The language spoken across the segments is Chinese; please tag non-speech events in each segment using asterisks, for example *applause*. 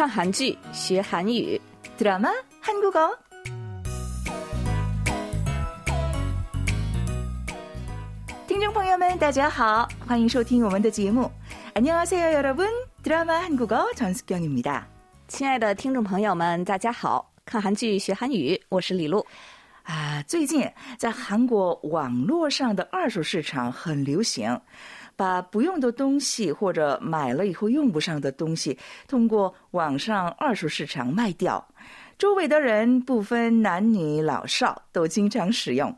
看韩剧学韩语， 드라마 한국어.听众朋友们, 大家好,欢迎收听我们的节目. 안녕하세요, 여러분. 드라마 한국어 전숙경입니다. 亲爱的听众朋友们，大家好！看韩剧学韩语，我是李璐。啊，最近在韩国网络上的二手市场很流行， 把不用的东西或者买了以后用不上的东西，通过网上二手市场卖掉。周围的人不分男女老少都经常使用。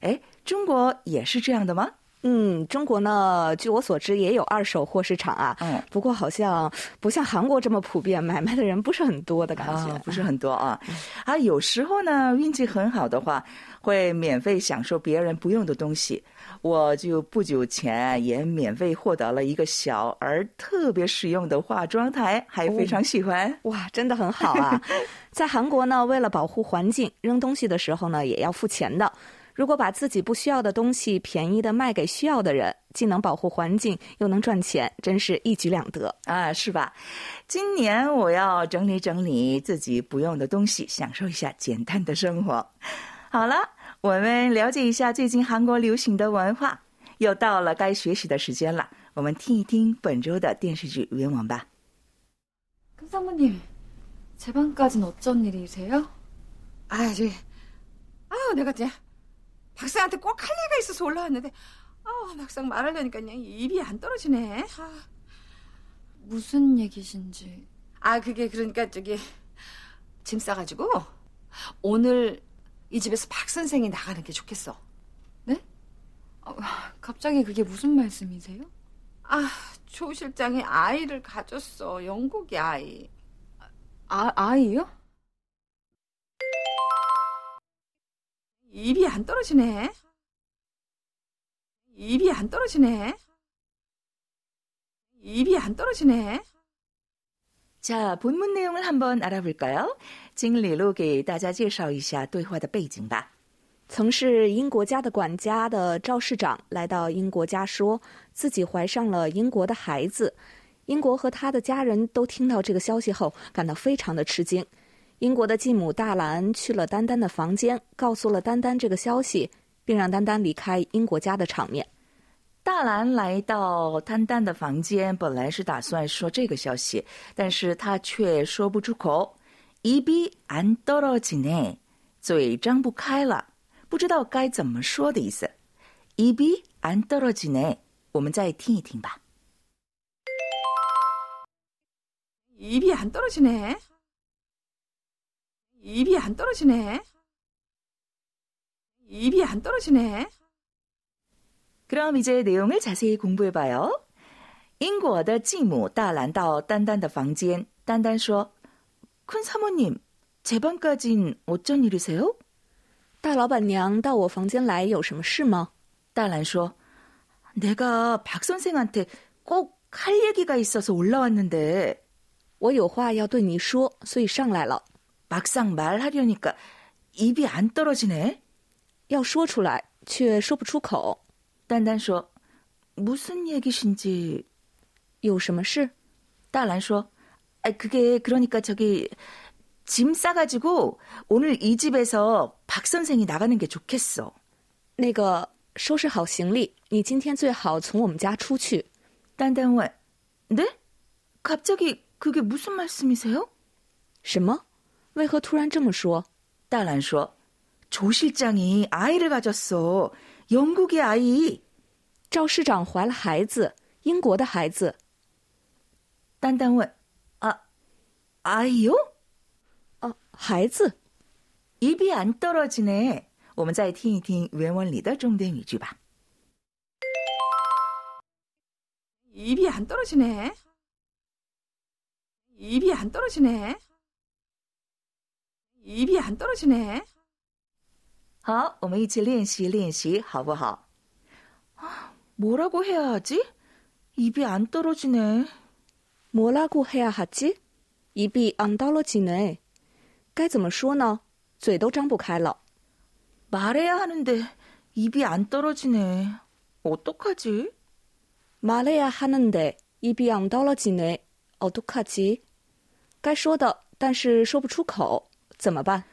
哎，中国也是这样的吗？嗯，中国呢，据我所知也有二手货市场啊。嗯，不过好像不像韩国这么普遍，买卖的人不是很多的感觉。啊，不是很多啊。啊，有时候呢，运气很好的话，会免费享受别人不用的东西。我就不久前也免费获得了一个小而特别实用的化妆台，还非常喜欢。哇，真的很好啊！*laughs* 在韩国呢，为了保护环境，扔东西的时候呢，也要付钱的。如果把自己不需要的东西便宜的卖给需要的人，既能保护环境，又能赚钱，真是一举两得啊，是吧？今年我要整理整理自己不用的东西，享受一下简单的生活。好了，我们了解一下最近韩国流行的文化。又到了该学习的时间了，我们听一听本周的电视剧原文吧。 큰 사모님, 제 방까진 어쩐 일이세요? 아, 저기, 아유, 내가 이제 박사한테 꼭 할 얘기가 있어서 올라왔는데, 아, 막상 말하려니까 그냥 입이 안 떨어지네. 아, 무슨 얘기신지. 아, 그게 그러니까 저기 짐 싸가지고 오늘 이 집에서 박 선생이 나가는 게 좋겠어. 네? 아, 갑자기 그게 무슨 말씀이세요? 아, 조 실장이 아이를 가졌어. 영국이 아이. 아, 아이요? 입이 안 떨어지네. 입이 안 떨어지네. 입이 안 떨어지네. 자, 본문 내용을 한번 알아볼까요? 经理录给大家介绍一下对话的背景吧。曾是英国家的管家的赵市长来到英国家，说自己怀上了英国的孩子。英国和他的家人都听到这个消息后，感到非常的吃惊。 英国的继母大兰去了丹丹的房间，告诉了丹丹这个消息，并让丹丹离开英国家的场面。大兰来到丹丹的房间，本来是打算说这个消息，但是他却说不出口。입이안떨어지네，嘴张不开了，不知道该怎么说的意思。입이안떨어지네，我们再听一听吧。 입이 안 떨어지네. 입이 안 떨어지네. 입이 안 떨어지네. 그럼 이제 내용을 자세히 공부해봐요. 英国的继母大兰到丹丹的房间，丹丹说：“큰 사모님, 제 방까진 어쩐 일이세요? 大老板娘到我房间来有什么事吗？”大兰说：“내가박 선생한테 꼭 할 얘기가 있어서 올라왔는데 我有话要对你说，所以上来了。 막상 말하려니까 입이 안 떨어지네. 要说出来却说不出口。 丹丹说：“무슨 얘기신지 有什么事？ 大兰说：“아 그게 그러니까 저기 짐 싸가지고 오늘 이 집에서 박 선생이 나가는 게 좋겠어. 那个收拾好行李，你今天最好从我们家出去。 丹丹问：“네? 갑자기 그게 무슨 말씀이세요? 什么？ 为何突然这么说？大兰说：“조 실장이 아이를 가졌어. 영국의 아이. 赵市长怀了孩子，英国的孩子。 丹丹问：“아 아이요? 哦、孩子。 입이 안 떨어지네. 我们再听一听原文里的重点语句吧。 입이 안 떨어지네. 입이 안 떨어지네. 입이 안 떨어지네. 好，我们一起练习练习，好不好？啊 뭐라고 해야 하지? 입이 안 떨어지네. 뭐라고 해야 하지? 입이 안 떨어지네. 该怎么说呢？嘴都张不开了。 말해야 하는데 입이 안 떨어지네. 어떡하지? 말해야 하는데 입이 안 떨어지네. 어떡하지? 该说的，但是说不出口， 怎么办？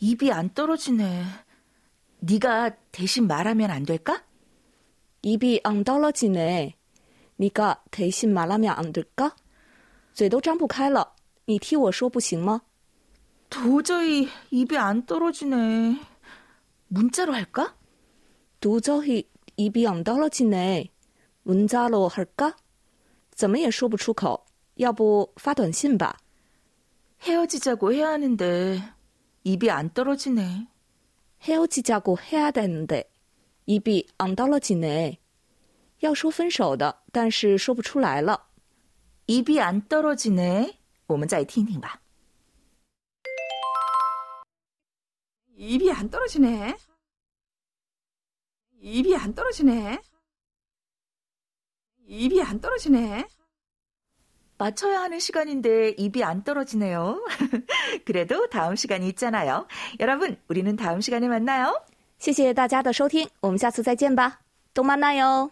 입이 안 떨어지네. 네가 대신 말하면 안 될까? 입이 안 떨어지네. 네가 대신 말하면 안 될까? 嘴都张不开了，你替我说不行吗？ 도저히 입이 안 떨어지네. 문자로 할까? 도저히 입이 안 떨어지네. 문자로 할까? 怎么也说不出口，要不发短信吧？ 헤어지자고 해야 하는데 입이 안 떨어지네. 헤어지자고 해야 되는데 입이 안 떨어지네. 要说分手的，但是说不出来了。 입이 안 떨어지네. 我们再听听吧. 입이 안 떨어지네. 입이 안 떨어지네. 입이 안 떨어지네. 맞춰야 하는 시간인데 입이 안 떨어지네요. *laughs* 그래도 다음 시간이 있잖아요. 여러분, 우리는 다음 시간에 만나요. 谢谢大家的收听，我们下次再见吧，动漫那哟。